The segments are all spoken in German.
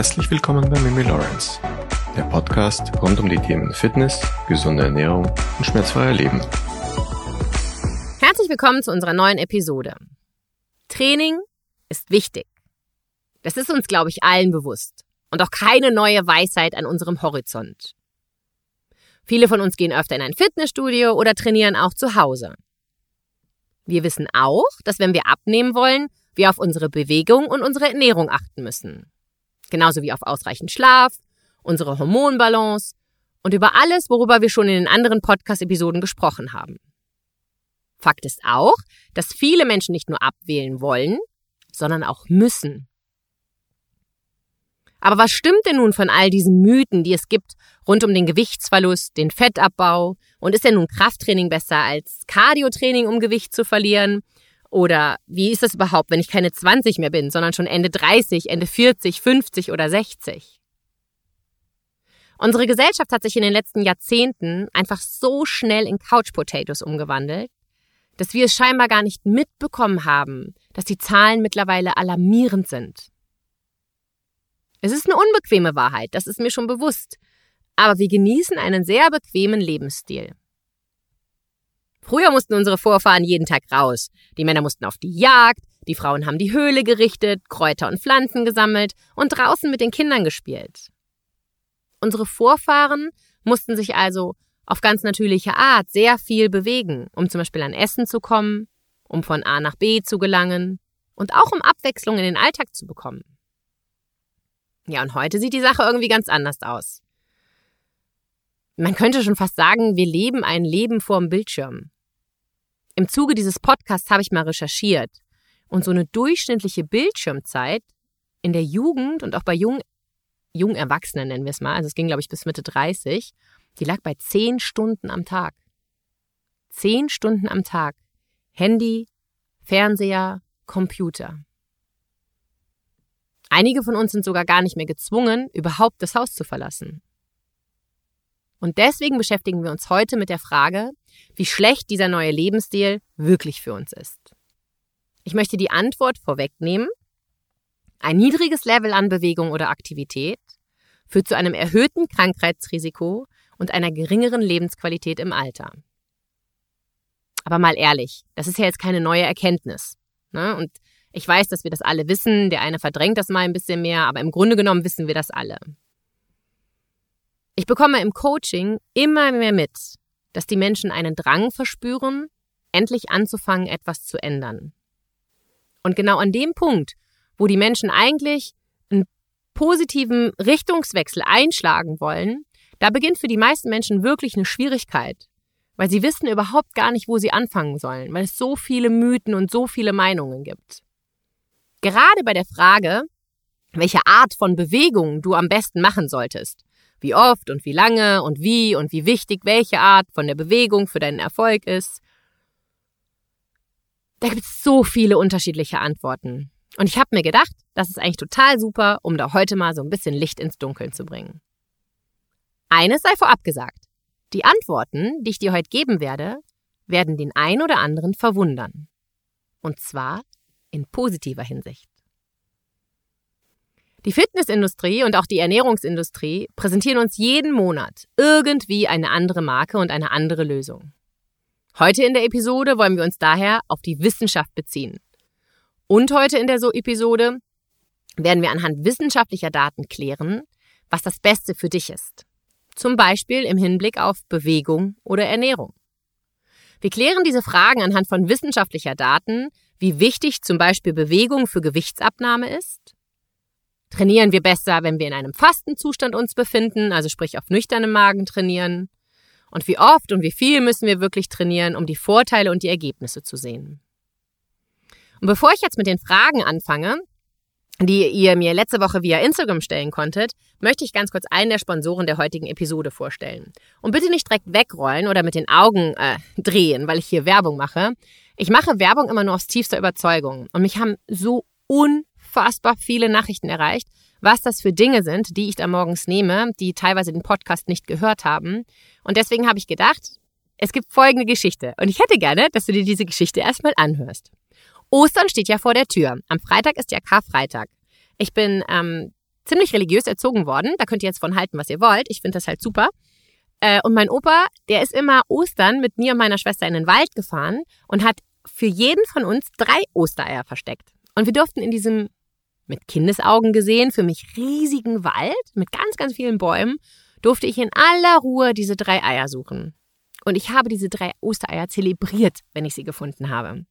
Herzlich willkommen bei Mimi Lawrence, der Podcast rund um die Themen Fitness, gesunde Ernährung und schmerzfreier Leben. Herzlich willkommen zu unserer neuen Episode. Training ist wichtig. Das ist uns, glaube ich, allen bewusst. Und auch keine neue Weisheit an unserem Horizont. Viele von uns gehen öfter in ein Fitnessstudio oder trainieren auch zu Hause. Wir wissen auch, dass wenn wir abnehmen wollen, wir auf unsere Bewegung und unsere Ernährung achten müssen. Genauso wie auf ausreichend Schlaf, unsere Hormonbalance und über alles, worüber wir schon in den anderen Podcast-Episoden gesprochen haben. Fakt ist auch, dass viele Menschen nicht nur abwählen wollen, sondern auch müssen. Aber was stimmt denn nun von all diesen Mythen, die es gibt rund um den Gewichtsverlust, den Fettabbau? Und ist denn nun Krafttraining besser als Cardiotraining, um Gewicht zu verlieren? Oder wie ist das überhaupt, wenn ich keine 20 mehr bin, sondern schon Ende 30, Ende 40, 50 oder 60? Unsere Gesellschaft hat sich in den letzten Jahrzehnten einfach so schnell in Couch Potatoes umgewandelt, dass wir es scheinbar gar nicht mitbekommen haben, dass die Zahlen mittlerweile alarmierend sind. Es ist eine unbequeme Wahrheit, das ist mir schon bewusst, aber wir genießen einen sehr bequemen Lebensstil. Früher mussten unsere Vorfahren jeden Tag raus. Die Männer mussten auf die Jagd, die Frauen haben die Höhle gerichtet, Kräuter und Pflanzen gesammelt und draußen mit den Kindern gespielt. Unsere Vorfahren mussten sich also auf ganz natürliche Art sehr viel bewegen, um zum Beispiel an Essen zu kommen, um von A nach B zu gelangen und auch um Abwechslung in den Alltag zu bekommen. Ja, und heute sieht die Sache irgendwie ganz anders aus. Man könnte schon fast sagen, wir leben ein Leben vorm Bildschirm. Im Zuge dieses Podcasts habe ich mal recherchiert. Und so eine durchschnittliche Bildschirmzeit in der Jugend und auch bei jungen, jungen Erwachsenen nennen wir es mal, also es ging glaube ich bis Mitte 30, die lag bei zehn Stunden am Tag. Zehn Stunden am Tag. Handy, Fernseher, Computer. Einige von uns sind sogar gar nicht mehr gezwungen, überhaupt das Haus zu verlassen. Und deswegen beschäftigen wir uns heute mit der Frage, wie schlecht dieser neue Lebensstil wirklich für uns ist. Ich möchte die Antwort vorwegnehmen. Ein niedriges Level an Bewegung oder Aktivität führt zu einem erhöhten Krankheitsrisiko und einer geringeren Lebensqualität im Alter. Aber mal ehrlich, das ist ja jetzt keine neue Erkenntnis. Ne? Und ich weiß, dass wir das alle wissen. Der eine verdrängt das mal ein bisschen mehr, aber im Grunde genommen wissen wir das alle. Ich bekomme im Coaching immer mehr mit, dass die Menschen einen Drang verspüren, endlich anzufangen, etwas zu ändern. Und genau an dem Punkt, wo die Menschen eigentlich einen positiven Richtungswechsel einschlagen wollen, da beginnt für die meisten Menschen wirklich eine Schwierigkeit, weil sie wissen überhaupt gar nicht, wo sie anfangen sollen, weil es so viele Mythen und so viele Meinungen gibt. Gerade bei der Frage, welche Art von Bewegung du am besten machen solltest, wie oft und wie lange und wie und wie wichtig welche Art von der Bewegung für deinen Erfolg ist. Da gibt es so viele unterschiedliche Antworten. Und ich habe mir gedacht, das ist eigentlich total super, um da heute mal so ein bisschen Licht ins Dunkeln zu bringen. Eines sei vorab gesagt. Die Antworten, die ich dir heute geben werde, werden den ein oder anderen verwundern. Und zwar in positiver Hinsicht. Die Fitnessindustrie und auch die Ernährungsindustrie präsentieren uns jeden Monat irgendwie eine andere Marke und eine andere Lösung. Heute in der Episode wollen wir uns daher auf die Wissenschaft beziehen. Und heute in der so Episode werden wir anhand wissenschaftlicher Daten klären, was das Beste für dich ist. Zum Beispiel im Hinblick auf Bewegung oder Ernährung. Wir klären diese Fragen anhand von wissenschaftlicher Daten, wie wichtig zum Beispiel Bewegung für Gewichtsabnahme ist, Trainieren wir besser, wenn wir in einem Fastenzustand uns befinden, also sprich auf nüchternem Magen trainieren? Und wie oft und wie viel müssen wir wirklich trainieren, um die Vorteile und die Ergebnisse zu sehen? Und bevor ich jetzt mit den Fragen anfange, die ihr mir letzte Woche via Instagram stellen konntet, möchte ich ganz kurz einen der Sponsoren der heutigen Episode vorstellen. Und bitte nicht direkt wegrollen oder mit den Augen äh, drehen, weil ich hier Werbung mache. Ich mache Werbung immer nur aus tiefster Überzeugung. Und mich haben so un unfassbar viele Nachrichten erreicht, was das für Dinge sind, die ich da morgens nehme, die teilweise den Podcast nicht gehört haben. Und deswegen habe ich gedacht, es gibt folgende Geschichte. Und ich hätte gerne, dass du dir diese Geschichte erstmal anhörst. Ostern steht ja vor der Tür. Am Freitag ist ja Karfreitag. Ich bin ähm, ziemlich religiös erzogen worden. Da könnt ihr jetzt von halten, was ihr wollt. Ich finde das halt super. Äh, und mein Opa, der ist immer Ostern mit mir und meiner Schwester in den Wald gefahren und hat für jeden von uns drei Ostereier versteckt. Und wir durften in diesem, mit Kindesaugen gesehen, für mich riesigen Wald mit ganz, ganz vielen Bäumen, durfte ich in aller Ruhe diese drei Eier suchen. Und ich habe diese drei Ostereier zelebriert, wenn ich sie gefunden habe.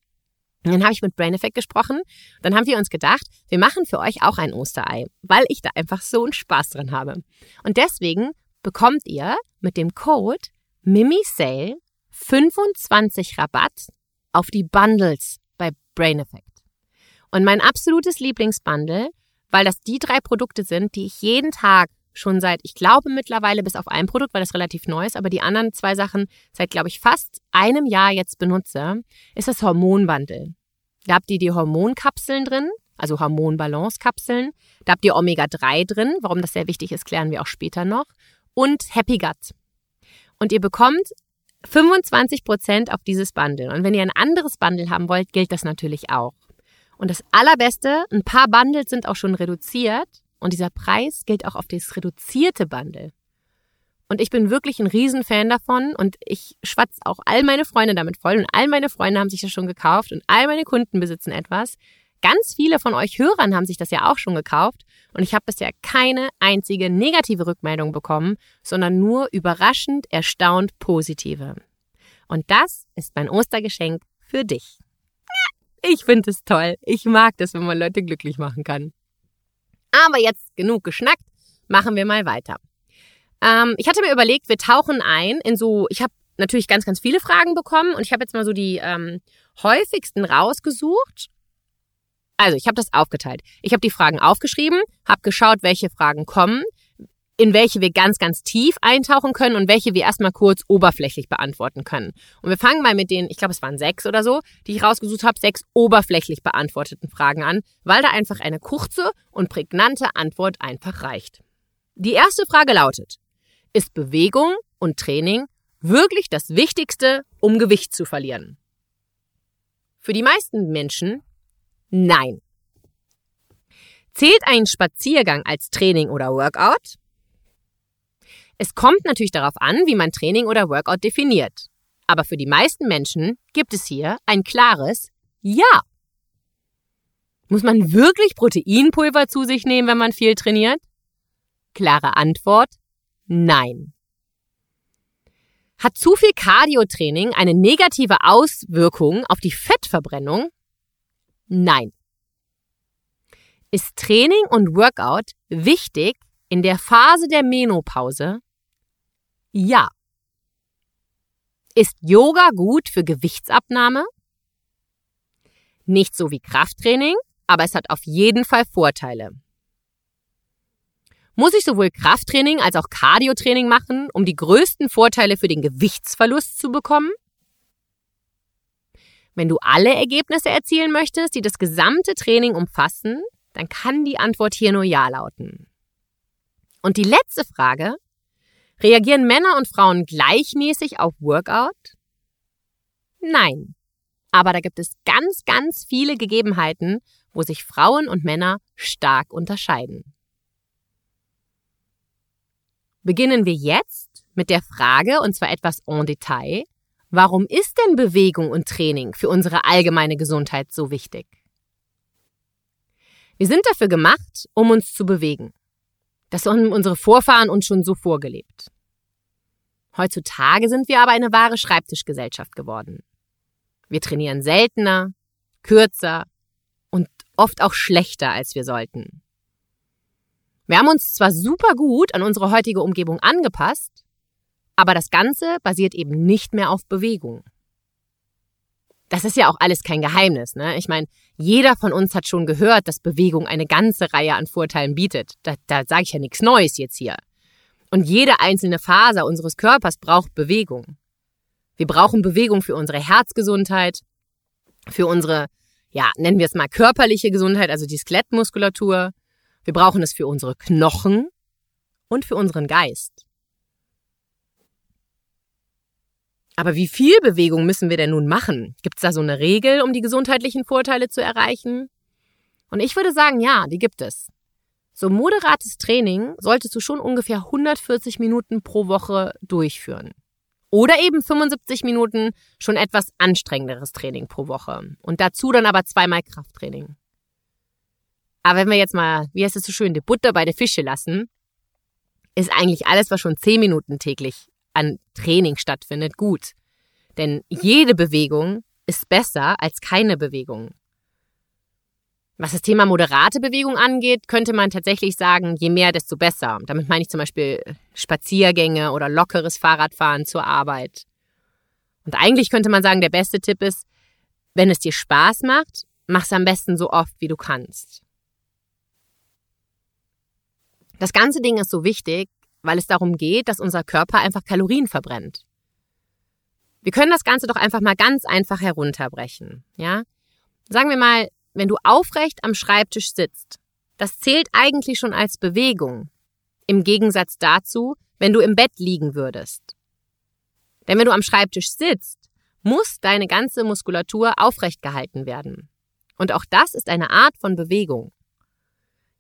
Und dann habe ich mit Brain Effect gesprochen. Dann haben wir uns gedacht, wir machen für euch auch ein Osterei, weil ich da einfach so einen Spaß dran habe. Und deswegen bekommt ihr mit dem Code MIMISALE 25 Rabatt auf die Bundles bei Brain Effect. Und mein absolutes Lieblingsbundle, weil das die drei Produkte sind, die ich jeden Tag schon seit, ich glaube mittlerweile bis auf ein Produkt, weil das relativ neu ist, aber die anderen zwei Sachen seit, glaube ich, fast einem Jahr jetzt benutze, ist das Hormonbundle. Da habt ihr die Hormonkapseln drin, also Hormonbalance-Kapseln. Da habt ihr Omega-3 drin. Warum das sehr wichtig ist, klären wir auch später noch. Und Happy Gut. Und ihr bekommt 25% auf dieses Bundle. Und wenn ihr ein anderes Bundle haben wollt, gilt das natürlich auch. Und das Allerbeste, ein paar Bundles sind auch schon reduziert. Und dieser Preis gilt auch auf das reduzierte Bundle. Und ich bin wirklich ein Riesenfan davon und ich schwatze auch all meine Freunde damit voll und all meine Freunde haben sich das schon gekauft und all meine Kunden besitzen etwas. Ganz viele von euch Hörern haben sich das ja auch schon gekauft und ich habe bisher keine einzige negative Rückmeldung bekommen, sondern nur überraschend erstaunt positive. Und das ist mein Ostergeschenk für dich. Ich finde es toll. Ich mag das, wenn man Leute glücklich machen kann. Aber jetzt genug geschnackt, machen wir mal weiter. Ähm, ich hatte mir überlegt, wir tauchen ein in so, ich habe natürlich ganz, ganz viele Fragen bekommen und ich habe jetzt mal so die ähm, häufigsten rausgesucht. Also, ich habe das aufgeteilt. Ich habe die Fragen aufgeschrieben, habe geschaut, welche Fragen kommen, in welche wir ganz, ganz tief eintauchen können und welche wir erstmal kurz oberflächlich beantworten können. Und wir fangen mal mit den, ich glaube, es waren sechs oder so, die ich rausgesucht habe, sechs oberflächlich beantworteten Fragen an, weil da einfach eine kurze und prägnante Antwort einfach reicht. Die erste Frage lautet, ist Bewegung und Training wirklich das Wichtigste, um Gewicht zu verlieren? Für die meisten Menschen nein. Zählt ein Spaziergang als Training oder Workout? Es kommt natürlich darauf an, wie man Training oder Workout definiert. Aber für die meisten Menschen gibt es hier ein klares Ja. Muss man wirklich Proteinpulver zu sich nehmen, wenn man viel trainiert? Klare Antwort Nein. Hat zu viel Cardiotraining eine negative Auswirkung auf die Fettverbrennung? Nein. Ist Training und Workout wichtig in der Phase der Menopause? Ja. Ist Yoga gut für Gewichtsabnahme? Nicht so wie Krafttraining, aber es hat auf jeden Fall Vorteile. Muss ich sowohl Krafttraining als auch Cardiotraining machen, um die größten Vorteile für den Gewichtsverlust zu bekommen? Wenn du alle Ergebnisse erzielen möchtest, die das gesamte Training umfassen, dann kann die Antwort hier nur Ja lauten. Und die letzte Frage, Reagieren Männer und Frauen gleichmäßig auf Workout? Nein. Aber da gibt es ganz, ganz viele Gegebenheiten, wo sich Frauen und Männer stark unterscheiden. Beginnen wir jetzt mit der Frage, und zwar etwas en Detail, warum ist denn Bewegung und Training für unsere allgemeine Gesundheit so wichtig? Wir sind dafür gemacht, um uns zu bewegen. Das haben unsere Vorfahren uns schon so vorgelebt. Heutzutage sind wir aber eine wahre Schreibtischgesellschaft geworden. Wir trainieren seltener, kürzer und oft auch schlechter, als wir sollten. Wir haben uns zwar super gut an unsere heutige Umgebung angepasst, aber das Ganze basiert eben nicht mehr auf Bewegung. Das ist ja auch alles kein Geheimnis. Ne? Ich meine, jeder von uns hat schon gehört, dass Bewegung eine ganze Reihe an Vorteilen bietet. Da, da sage ich ja nichts Neues jetzt hier. Und jede einzelne Faser unseres Körpers braucht Bewegung. Wir brauchen Bewegung für unsere Herzgesundheit, für unsere, ja, nennen wir es mal körperliche Gesundheit, also die Skelettmuskulatur. Wir brauchen es für unsere Knochen und für unseren Geist. Aber wie viel Bewegung müssen wir denn nun machen? Gibt es da so eine Regel, um die gesundheitlichen Vorteile zu erreichen? Und ich würde sagen, ja, die gibt es. So moderates Training solltest du schon ungefähr 140 Minuten pro Woche durchführen. Oder eben 75 Minuten schon etwas anstrengenderes Training pro Woche. Und dazu dann aber zweimal Krafttraining. Aber wenn wir jetzt mal, wie heißt es so schön, die Butter bei der Fische lassen, ist eigentlich alles, was schon 10 Minuten täglich an Training stattfindet, gut. Denn jede Bewegung ist besser als keine Bewegung. Was das Thema moderate Bewegung angeht, könnte man tatsächlich sagen, je mehr, desto besser. Damit meine ich zum Beispiel Spaziergänge oder lockeres Fahrradfahren zur Arbeit. Und eigentlich könnte man sagen, der beste Tipp ist, wenn es dir Spaß macht, mach es am besten so oft, wie du kannst. Das ganze Ding ist so wichtig, weil es darum geht, dass unser Körper einfach Kalorien verbrennt. Wir können das Ganze doch einfach mal ganz einfach herunterbrechen, ja? Sagen wir mal, wenn du aufrecht am Schreibtisch sitzt, das zählt eigentlich schon als Bewegung. Im Gegensatz dazu, wenn du im Bett liegen würdest. Denn wenn du am Schreibtisch sitzt, muss deine ganze Muskulatur aufrecht gehalten werden. Und auch das ist eine Art von Bewegung.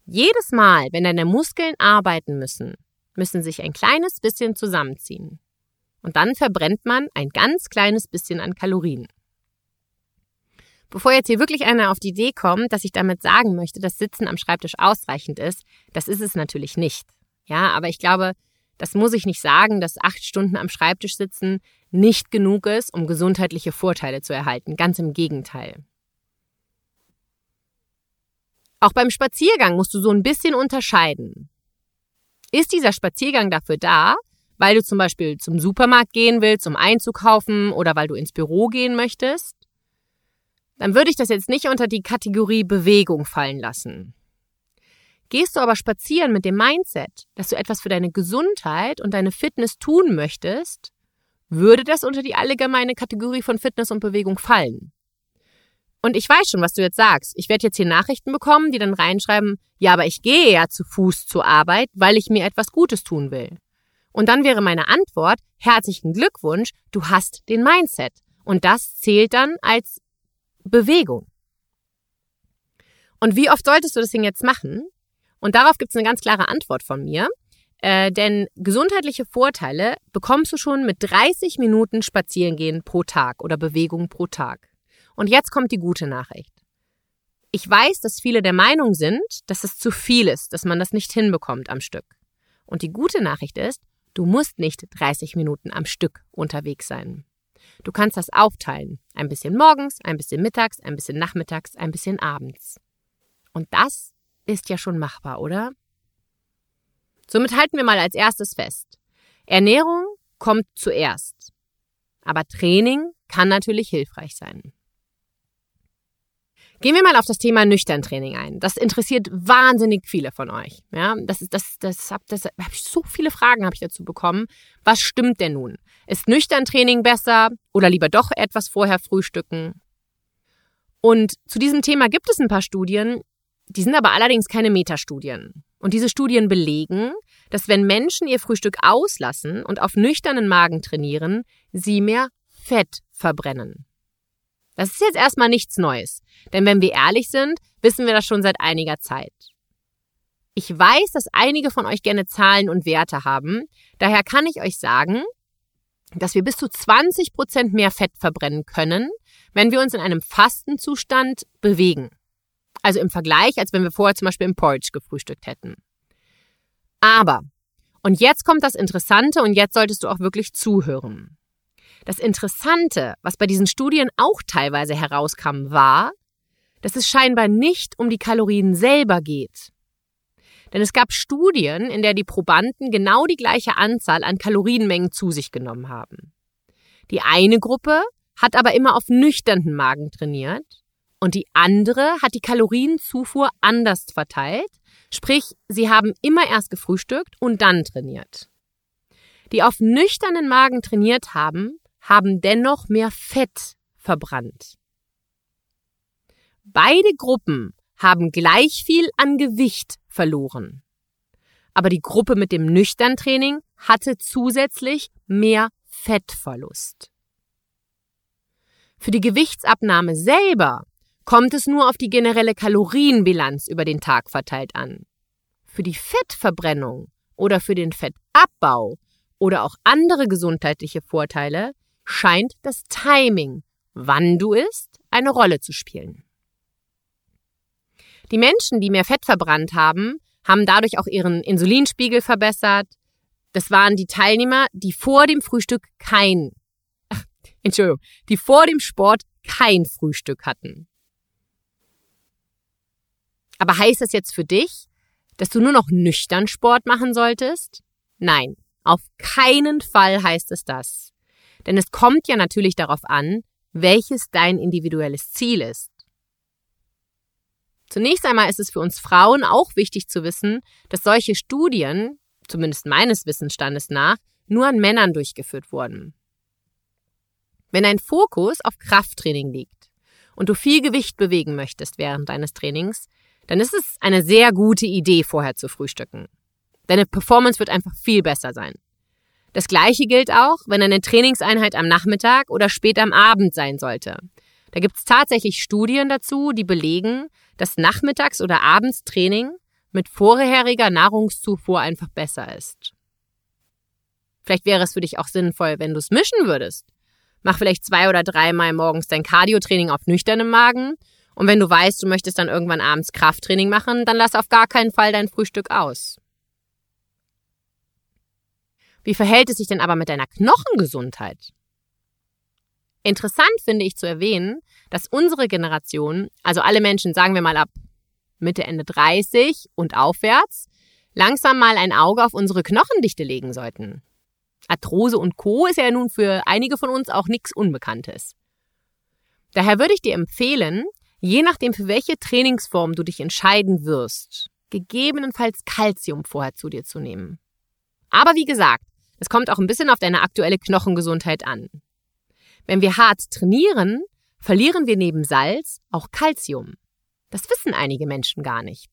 Jedes Mal, wenn deine Muskeln arbeiten müssen, müssen sich ein kleines bisschen zusammenziehen. Und dann verbrennt man ein ganz kleines bisschen an Kalorien. Bevor jetzt hier wirklich einer auf die Idee kommt, dass ich damit sagen möchte, dass Sitzen am Schreibtisch ausreichend ist, das ist es natürlich nicht. Ja, aber ich glaube, das muss ich nicht sagen, dass acht Stunden am Schreibtisch sitzen nicht genug ist, um gesundheitliche Vorteile zu erhalten. Ganz im Gegenteil. Auch beim Spaziergang musst du so ein bisschen unterscheiden. Ist dieser Spaziergang dafür da, weil du zum Beispiel zum Supermarkt gehen willst, um einzukaufen oder weil du ins Büro gehen möchtest? dann würde ich das jetzt nicht unter die Kategorie Bewegung fallen lassen. Gehst du aber spazieren mit dem Mindset, dass du etwas für deine Gesundheit und deine Fitness tun möchtest, würde das unter die allgemeine Kategorie von Fitness und Bewegung fallen. Und ich weiß schon, was du jetzt sagst. Ich werde jetzt hier Nachrichten bekommen, die dann reinschreiben, ja, aber ich gehe ja zu Fuß zur Arbeit, weil ich mir etwas Gutes tun will. Und dann wäre meine Antwort, herzlichen Glückwunsch, du hast den Mindset. Und das zählt dann als Bewegung. Und wie oft solltest du das Ding jetzt machen? Und darauf gibt es eine ganz klare Antwort von mir. Äh, denn gesundheitliche Vorteile bekommst du schon mit 30 Minuten Spazierengehen pro Tag oder Bewegung pro Tag. Und jetzt kommt die gute Nachricht. Ich weiß, dass viele der Meinung sind, dass es zu viel ist, dass man das nicht hinbekommt am Stück. Und die gute Nachricht ist, du musst nicht 30 Minuten am Stück unterwegs sein. Du kannst das aufteilen. Ein bisschen morgens, ein bisschen mittags, ein bisschen nachmittags, ein bisschen abends. Und das ist ja schon machbar, oder? Somit halten wir mal als erstes fest. Ernährung kommt zuerst. Aber Training kann natürlich hilfreich sein. Gehen wir mal auf das Thema Nüchtern-Training ein. Das interessiert wahnsinnig viele von euch. Ja, das ist, das, das hab, das hab ich so viele Fragen habe ich dazu bekommen. Was stimmt denn nun? Ist Nüchtern-Training besser oder lieber doch etwas vorher frühstücken? Und zu diesem Thema gibt es ein paar Studien, die sind aber allerdings keine Metastudien. Und diese Studien belegen, dass wenn Menschen ihr Frühstück auslassen und auf nüchternen Magen trainieren, sie mehr Fett verbrennen. Das ist jetzt erstmal nichts Neues, denn wenn wir ehrlich sind, wissen wir das schon seit einiger Zeit. Ich weiß, dass einige von euch gerne Zahlen und Werte haben, daher kann ich euch sagen, dass wir bis zu 20 Prozent mehr Fett verbrennen können, wenn wir uns in einem Fastenzustand bewegen. Also im Vergleich, als wenn wir vorher zum Beispiel im Porridge gefrühstückt hätten. Aber, und jetzt kommt das Interessante und jetzt solltest du auch wirklich zuhören. Das Interessante, was bei diesen Studien auch teilweise herauskam, war, dass es scheinbar nicht um die Kalorien selber geht. Denn es gab Studien, in der die Probanden genau die gleiche Anzahl an Kalorienmengen zu sich genommen haben. Die eine Gruppe hat aber immer auf nüchternen Magen trainiert und die andere hat die Kalorienzufuhr anders verteilt, sprich, sie haben immer erst gefrühstückt und dann trainiert. Die auf nüchternen Magen trainiert haben, haben dennoch mehr Fett verbrannt. Beide Gruppen haben gleich viel an Gewicht verloren. Aber die Gruppe mit dem Nüchtern-Training hatte zusätzlich mehr Fettverlust. Für die Gewichtsabnahme selber kommt es nur auf die generelle Kalorienbilanz über den Tag verteilt an. für die Fettverbrennung oder für den Fettabbau oder auch andere gesundheitliche Vorteile scheint das Timing, wann du isst, eine Rolle zu spielen. Die Menschen, die mehr Fett verbrannt haben, haben dadurch auch ihren Insulinspiegel verbessert. Das waren die Teilnehmer, die vor dem Frühstück kein, ach, Entschuldigung, die vor dem Sport kein Frühstück hatten. Aber heißt das jetzt für dich, dass du nur noch nüchtern Sport machen solltest? Nein, auf keinen Fall heißt es das. Denn es kommt ja natürlich darauf an, welches dein individuelles Ziel ist. Zunächst einmal ist es für uns Frauen auch wichtig zu wissen, dass solche Studien, zumindest meines Wissensstandes nach, nur an Männern durchgeführt wurden. Wenn ein Fokus auf Krafttraining liegt und du viel Gewicht bewegen möchtest während deines Trainings, dann ist es eine sehr gute Idee, vorher zu frühstücken. Deine Performance wird einfach viel besser sein. Das gleiche gilt auch, wenn eine Trainingseinheit am Nachmittag oder spät am Abend sein sollte. Da gibt es tatsächlich Studien dazu, die belegen, dass Nachmittags- oder Abendstraining mit vorheriger Nahrungszufuhr einfach besser ist. Vielleicht wäre es für dich auch sinnvoll, wenn du es mischen würdest. Mach vielleicht zwei oder dreimal morgens dein Cardiotraining auf nüchternem Magen und wenn du weißt, du möchtest dann irgendwann abends Krafttraining machen, dann lass auf gar keinen Fall dein Frühstück aus. Wie verhält es sich denn aber mit deiner Knochengesundheit? Interessant finde ich zu erwähnen, dass unsere Generation, also alle Menschen, sagen wir mal ab Mitte, Ende 30 und aufwärts, langsam mal ein Auge auf unsere Knochendichte legen sollten. Arthrose und Co. ist ja nun für einige von uns auch nichts Unbekanntes. Daher würde ich dir empfehlen, je nachdem für welche Trainingsform du dich entscheiden wirst, gegebenenfalls Kalzium vorher zu dir zu nehmen. Aber wie gesagt, es kommt auch ein bisschen auf deine aktuelle Knochengesundheit an. Wenn wir hart trainieren, verlieren wir neben Salz auch Kalzium. Das wissen einige Menschen gar nicht.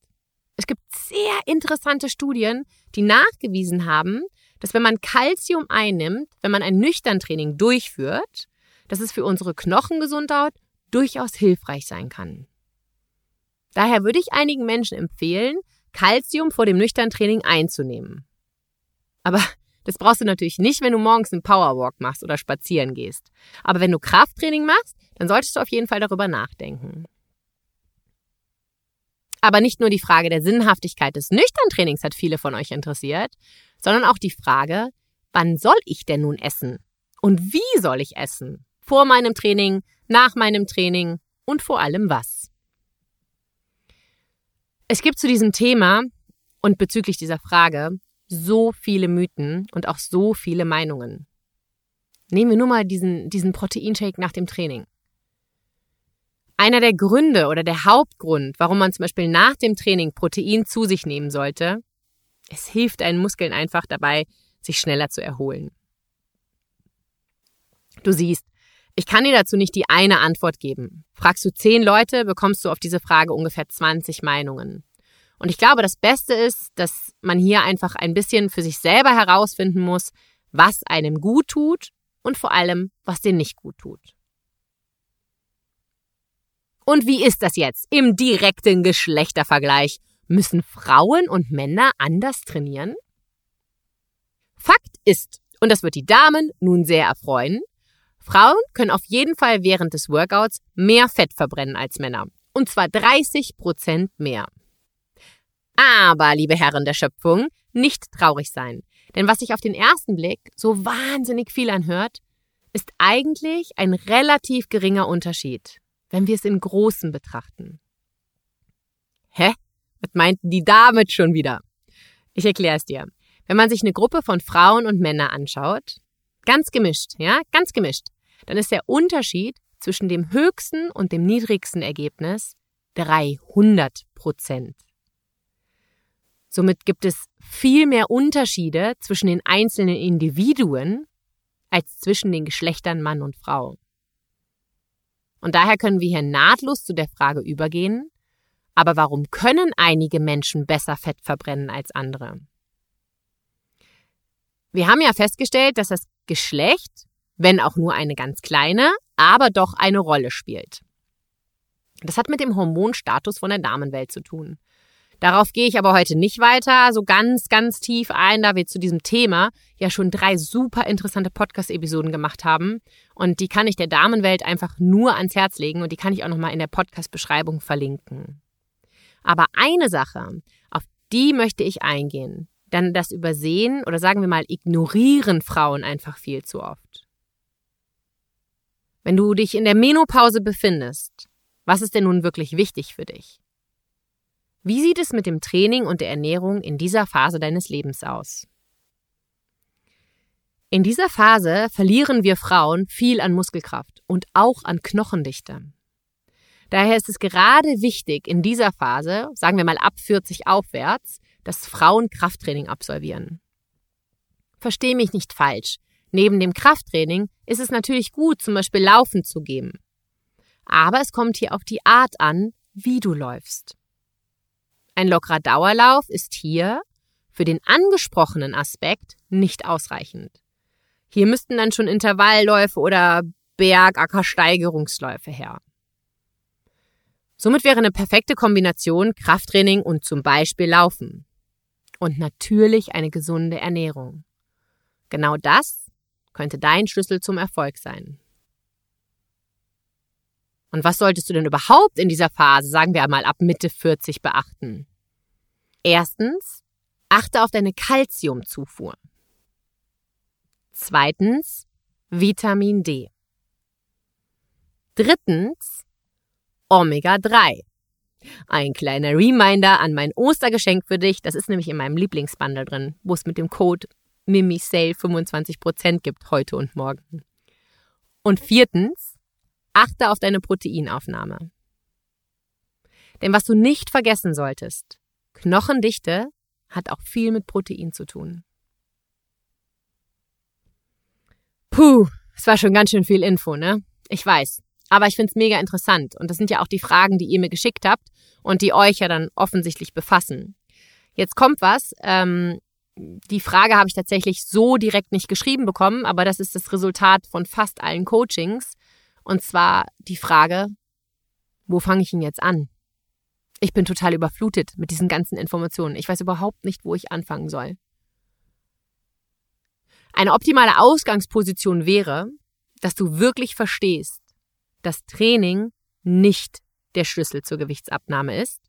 Es gibt sehr interessante Studien, die nachgewiesen haben, dass wenn man Kalzium einnimmt, wenn man ein nüchtern Training durchführt, dass es für unsere Knochengesundheit durchaus hilfreich sein kann. Daher würde ich einigen Menschen empfehlen, Kalzium vor dem nüchtern Training einzunehmen. Aber das brauchst du natürlich nicht, wenn du morgens einen Powerwalk machst oder spazieren gehst. Aber wenn du Krafttraining machst, dann solltest du auf jeden Fall darüber nachdenken. Aber nicht nur die Frage der Sinnhaftigkeit des nüchtern Trainings hat viele von euch interessiert, sondern auch die Frage, wann soll ich denn nun essen? Und wie soll ich essen? Vor meinem Training, nach meinem Training und vor allem was? Es gibt zu diesem Thema und bezüglich dieser Frage so viele Mythen und auch so viele Meinungen. Nehmen wir nur mal diesen, diesen Proteinshake nach dem Training. Einer der Gründe oder der Hauptgrund, warum man zum Beispiel nach dem Training Protein zu sich nehmen sollte, es hilft deinen Muskeln einfach dabei, sich schneller zu erholen. Du siehst, ich kann dir dazu nicht die eine Antwort geben. Fragst du zehn Leute, bekommst du auf diese Frage ungefähr 20 Meinungen. Und ich glaube, das Beste ist, dass man hier einfach ein bisschen für sich selber herausfinden muss, was einem gut tut und vor allem, was dir nicht gut tut. Und wie ist das jetzt im direkten Geschlechtervergleich? Müssen Frauen und Männer anders trainieren? Fakt ist, und das wird die Damen nun sehr erfreuen, Frauen können auf jeden Fall während des Workouts mehr Fett verbrennen als Männer. Und zwar 30 Prozent mehr. Aber, liebe Herren der Schöpfung, nicht traurig sein. Denn was sich auf den ersten Blick so wahnsinnig viel anhört, ist eigentlich ein relativ geringer Unterschied, wenn wir es im Großen betrachten. Hä? Was meinten die damit schon wieder? Ich erkläre es dir. Wenn man sich eine Gruppe von Frauen und Männern anschaut, ganz gemischt, ja, ganz gemischt, dann ist der Unterschied zwischen dem höchsten und dem niedrigsten Ergebnis 300 Prozent. Somit gibt es viel mehr Unterschiede zwischen den einzelnen Individuen als zwischen den Geschlechtern Mann und Frau. Und daher können wir hier nahtlos zu der Frage übergehen, aber warum können einige Menschen besser Fett verbrennen als andere? Wir haben ja festgestellt, dass das Geschlecht, wenn auch nur eine ganz kleine, aber doch eine Rolle spielt. Das hat mit dem Hormonstatus von der Damenwelt zu tun. Darauf gehe ich aber heute nicht weiter, so ganz, ganz tief ein, da wir zu diesem Thema ja schon drei super interessante Podcast-Episoden gemacht haben. Und die kann ich der Damenwelt einfach nur ans Herz legen und die kann ich auch nochmal in der Podcast-Beschreibung verlinken. Aber eine Sache, auf die möchte ich eingehen. Denn das Übersehen oder sagen wir mal ignorieren Frauen einfach viel zu oft. Wenn du dich in der Menopause befindest, was ist denn nun wirklich wichtig für dich? Wie sieht es mit dem Training und der Ernährung in dieser Phase deines Lebens aus? In dieser Phase verlieren wir Frauen viel an Muskelkraft und auch an Knochendichte. Daher ist es gerade wichtig, in dieser Phase, sagen wir mal ab 40 aufwärts, dass Frauen Krafttraining absolvieren. Versteh mich nicht falsch. Neben dem Krafttraining ist es natürlich gut, zum Beispiel Laufen zu geben. Aber es kommt hier auf die Art an, wie du läufst. Ein lockerer Dauerlauf ist hier für den angesprochenen Aspekt nicht ausreichend. Hier müssten dann schon Intervallläufe oder Bergackersteigerungsläufe her. Somit wäre eine perfekte Kombination Krafttraining und zum Beispiel Laufen. Und natürlich eine gesunde Ernährung. Genau das könnte dein Schlüssel zum Erfolg sein. Und was solltest du denn überhaupt in dieser Phase, sagen wir einmal ab Mitte 40, beachten? Erstens, achte auf deine Kalziumzufuhr. Zweitens, Vitamin D. Drittens, Omega-3. Ein kleiner Reminder an mein Ostergeschenk für dich. Das ist nämlich in meinem Lieblingsbundle drin, wo es mit dem Code MIMISALE 25% gibt heute und morgen. Und viertens, achte auf deine Proteinaufnahme. Denn was du nicht vergessen solltest, Knochendichte hat auch viel mit Protein zu tun. Puh, es war schon ganz schön viel Info, ne? Ich weiß. Aber ich finde es mega interessant. Und das sind ja auch die Fragen, die ihr mir geschickt habt und die euch ja dann offensichtlich befassen. Jetzt kommt was. Ähm, die Frage habe ich tatsächlich so direkt nicht geschrieben bekommen, aber das ist das Resultat von fast allen Coachings. Und zwar die Frage, wo fange ich ihn jetzt an? Ich bin total überflutet mit diesen ganzen Informationen. Ich weiß überhaupt nicht, wo ich anfangen soll. Eine optimale Ausgangsposition wäre, dass du wirklich verstehst, dass Training nicht der Schlüssel zur Gewichtsabnahme ist,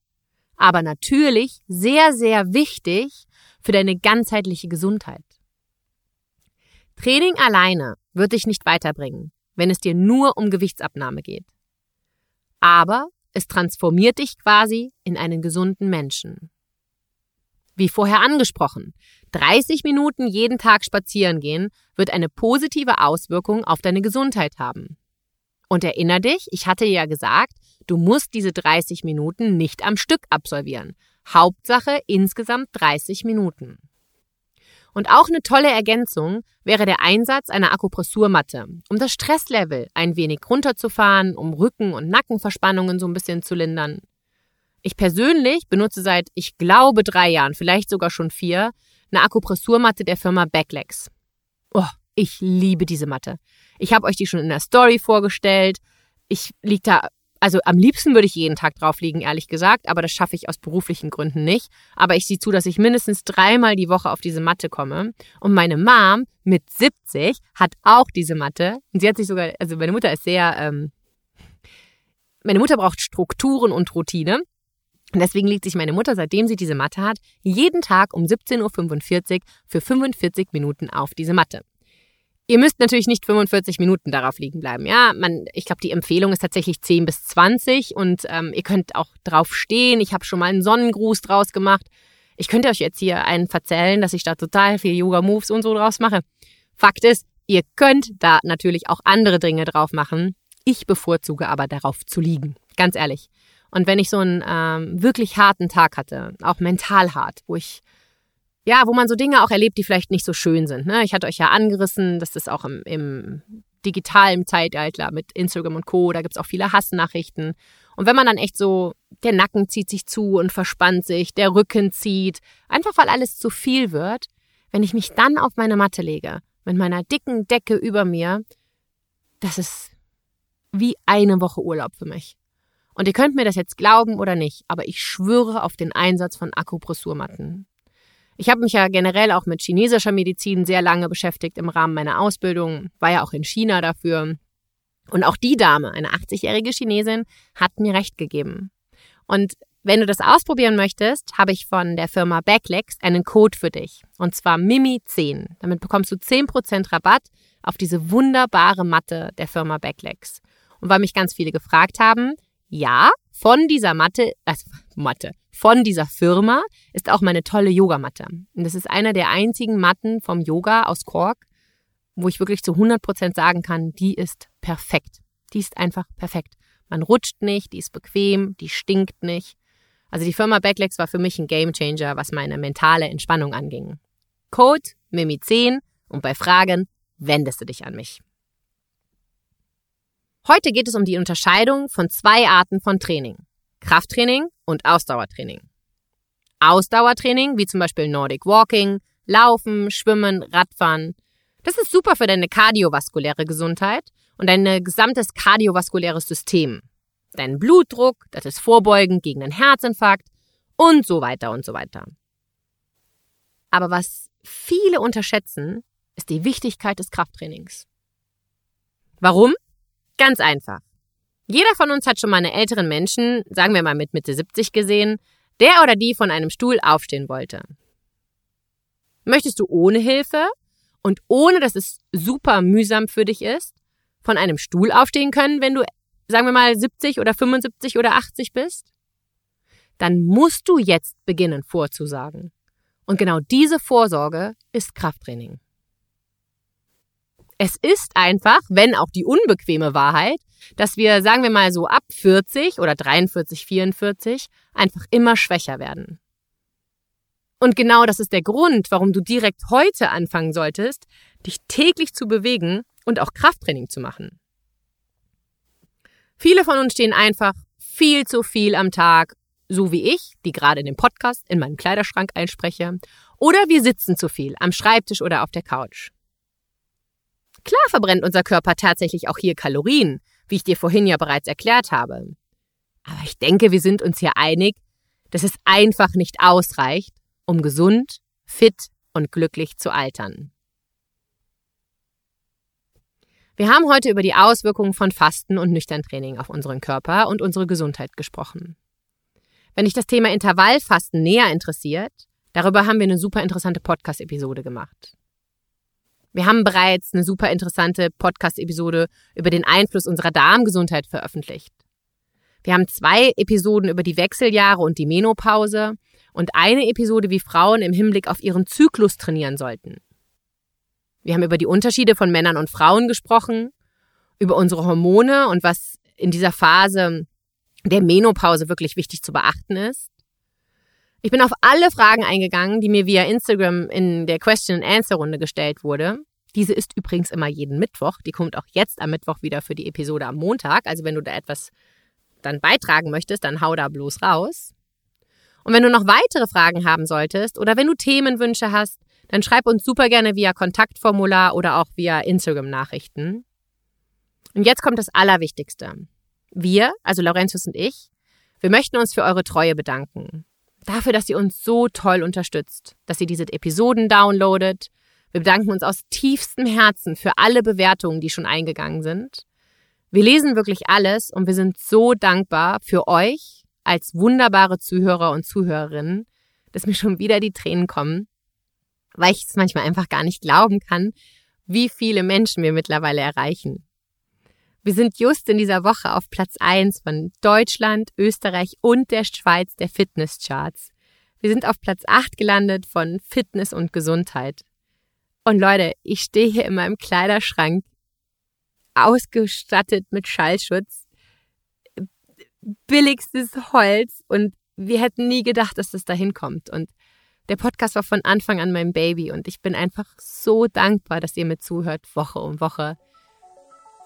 aber natürlich sehr, sehr wichtig für deine ganzheitliche Gesundheit. Training alleine wird dich nicht weiterbringen, wenn es dir nur um Gewichtsabnahme geht. Aber es transformiert dich quasi in einen gesunden Menschen. Wie vorher angesprochen, 30 Minuten jeden Tag spazieren gehen wird eine positive Auswirkung auf deine Gesundheit haben. Und erinner dich, ich hatte ja gesagt, du musst diese 30 Minuten nicht am Stück absolvieren. Hauptsache insgesamt 30 Minuten. Und auch eine tolle Ergänzung wäre der Einsatz einer Akupressurmatte, um das Stresslevel ein wenig runterzufahren, um Rücken- und Nackenverspannungen so ein bisschen zu lindern. Ich persönlich benutze seit, ich glaube, drei Jahren, vielleicht sogar schon vier, eine Akupressurmatte der Firma Backlegs. Oh, ich liebe diese Matte. Ich habe euch die schon in der Story vorgestellt. Ich liege da also am liebsten würde ich jeden Tag drauf liegen, ehrlich gesagt, aber das schaffe ich aus beruflichen Gründen nicht. Aber ich sehe zu, dass ich mindestens dreimal die Woche auf diese Matte komme. Und meine Mom mit 70 hat auch diese Matte. Und sie hat sich sogar, also meine Mutter ist sehr, ähm, meine Mutter braucht Strukturen und Routine. Und deswegen legt sich meine Mutter, seitdem sie diese Matte hat, jeden Tag um 17.45 Uhr für 45 Minuten auf diese Matte. Ihr müsst natürlich nicht 45 Minuten darauf liegen bleiben. Ja, man, ich glaube, die Empfehlung ist tatsächlich 10 bis 20 und ähm, ihr könnt auch drauf stehen. Ich habe schon mal einen Sonnengruß draus gemacht. Ich könnte euch jetzt hier einen verzählen, dass ich da total viel Yoga-Moves und so draus mache. Fakt ist, ihr könnt da natürlich auch andere Dinge drauf machen. Ich bevorzuge aber darauf zu liegen. Ganz ehrlich. Und wenn ich so einen ähm, wirklich harten Tag hatte, auch mental hart, wo ich ja, wo man so Dinge auch erlebt, die vielleicht nicht so schön sind. Ne? Ich hatte euch ja angerissen, das auch im, im digitalen Zeitalter mit Instagram und Co., da gibt es auch viele Hassnachrichten. Und wenn man dann echt so, der Nacken zieht sich zu und verspannt sich, der Rücken zieht, einfach weil alles zu viel wird, wenn ich mich dann auf meine Matte lege, mit meiner dicken Decke über mir, das ist wie eine Woche Urlaub für mich. Und ihr könnt mir das jetzt glauben oder nicht, aber ich schwöre auf den Einsatz von Akupressurmatten. Ich habe mich ja generell auch mit chinesischer Medizin sehr lange beschäftigt im Rahmen meiner Ausbildung, war ja auch in China dafür. Und auch die Dame, eine 80-jährige Chinesin, hat mir recht gegeben. Und wenn du das ausprobieren möchtest, habe ich von der Firma Backlex einen Code für dich. Und zwar Mimi10. Damit bekommst du 10% Rabatt auf diese wunderbare Matte der Firma Backlex. Und weil mich ganz viele gefragt haben, ja, von dieser Matte, also Matte, von dieser Firma ist auch meine tolle Yogamatte. Und das ist einer der einzigen Matten vom Yoga aus Kork, wo ich wirklich zu 100% sagen kann, die ist perfekt. Die ist einfach perfekt. Man rutscht nicht, die ist bequem, die stinkt nicht. Also die Firma Backlex war für mich ein Gamechanger, was meine mentale Entspannung anging. Code Mimi10 und bei Fragen wendest du dich an mich. Heute geht es um die Unterscheidung von zwei Arten von Training. Krafttraining und Ausdauertraining. Ausdauertraining, wie zum Beispiel Nordic Walking, Laufen, Schwimmen, Radfahren, das ist super für deine kardiovaskuläre Gesundheit und dein gesamtes kardiovaskuläres System. Dein Blutdruck, das ist vorbeugend gegen einen Herzinfarkt und so weiter und so weiter. Aber was viele unterschätzen, ist die Wichtigkeit des Krafttrainings. Warum? Ganz einfach. Jeder von uns hat schon mal einen älteren Menschen, sagen wir mal mit Mitte 70 gesehen, der oder die von einem Stuhl aufstehen wollte. Möchtest du ohne Hilfe und ohne dass es super mühsam für dich ist, von einem Stuhl aufstehen können, wenn du, sagen wir mal, 70 oder 75 oder 80 bist? Dann musst du jetzt beginnen vorzusagen. Und genau diese Vorsorge ist Krafttraining. Es ist einfach, wenn auch die unbequeme Wahrheit, dass wir, sagen wir mal so ab 40 oder 43, 44, einfach immer schwächer werden. Und genau das ist der Grund, warum du direkt heute anfangen solltest, dich täglich zu bewegen und auch Krafttraining zu machen. Viele von uns stehen einfach viel zu viel am Tag, so wie ich, die gerade in dem Podcast in meinen Kleiderschrank einspreche, oder wir sitzen zu viel am Schreibtisch oder auf der Couch. Klar verbrennt unser Körper tatsächlich auch hier Kalorien, wie ich dir vorhin ja bereits erklärt habe. Aber ich denke, wir sind uns hier einig, dass es einfach nicht ausreicht, um gesund, fit und glücklich zu altern. Wir haben heute über die Auswirkungen von Fasten und Nüchterntraining auf unseren Körper und unsere Gesundheit gesprochen. Wenn dich das Thema Intervallfasten näher interessiert, darüber haben wir eine super interessante Podcast-Episode gemacht. Wir haben bereits eine super interessante Podcast-Episode über den Einfluss unserer Darmgesundheit veröffentlicht. Wir haben zwei Episoden über die Wechseljahre und die Menopause und eine Episode, wie Frauen im Hinblick auf ihren Zyklus trainieren sollten. Wir haben über die Unterschiede von Männern und Frauen gesprochen, über unsere Hormone und was in dieser Phase der Menopause wirklich wichtig zu beachten ist. Ich bin auf alle Fragen eingegangen, die mir via Instagram in der Question and Answer Runde gestellt wurde. Diese ist übrigens immer jeden Mittwoch. Die kommt auch jetzt am Mittwoch wieder für die Episode am Montag. Also wenn du da etwas dann beitragen möchtest, dann hau da bloß raus. Und wenn du noch weitere Fragen haben solltest oder wenn du Themenwünsche hast, dann schreib uns super gerne via Kontaktformular oder auch via Instagram-Nachrichten. Und jetzt kommt das Allerwichtigste. Wir, also Laurentius und ich, wir möchten uns für eure Treue bedanken. Dafür, dass ihr uns so toll unterstützt, dass ihr diese Episoden downloadet. Wir bedanken uns aus tiefstem Herzen für alle Bewertungen, die schon eingegangen sind. Wir lesen wirklich alles und wir sind so dankbar für euch als wunderbare Zuhörer und Zuhörerinnen, dass mir schon wieder die Tränen kommen, weil ich es manchmal einfach gar nicht glauben kann, wie viele Menschen wir mittlerweile erreichen. Wir sind just in dieser Woche auf Platz eins von Deutschland, Österreich und der Schweiz der Fitnesscharts. Wir sind auf Platz acht gelandet von Fitness und Gesundheit. Und Leute, ich stehe hier in meinem Kleiderschrank, ausgestattet mit Schallschutz, billigstes Holz und wir hätten nie gedacht, dass das dahin kommt. Und der Podcast war von Anfang an mein Baby und ich bin einfach so dankbar, dass ihr mir zuhört, Woche um Woche.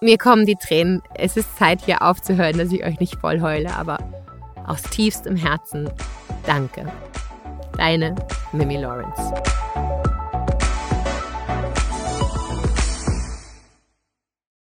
Mir kommen die Tränen. Es ist Zeit, hier aufzuhören, dass ich euch nicht voll heule, aber aus tiefstem Herzen danke. Deine Mimi Lawrence.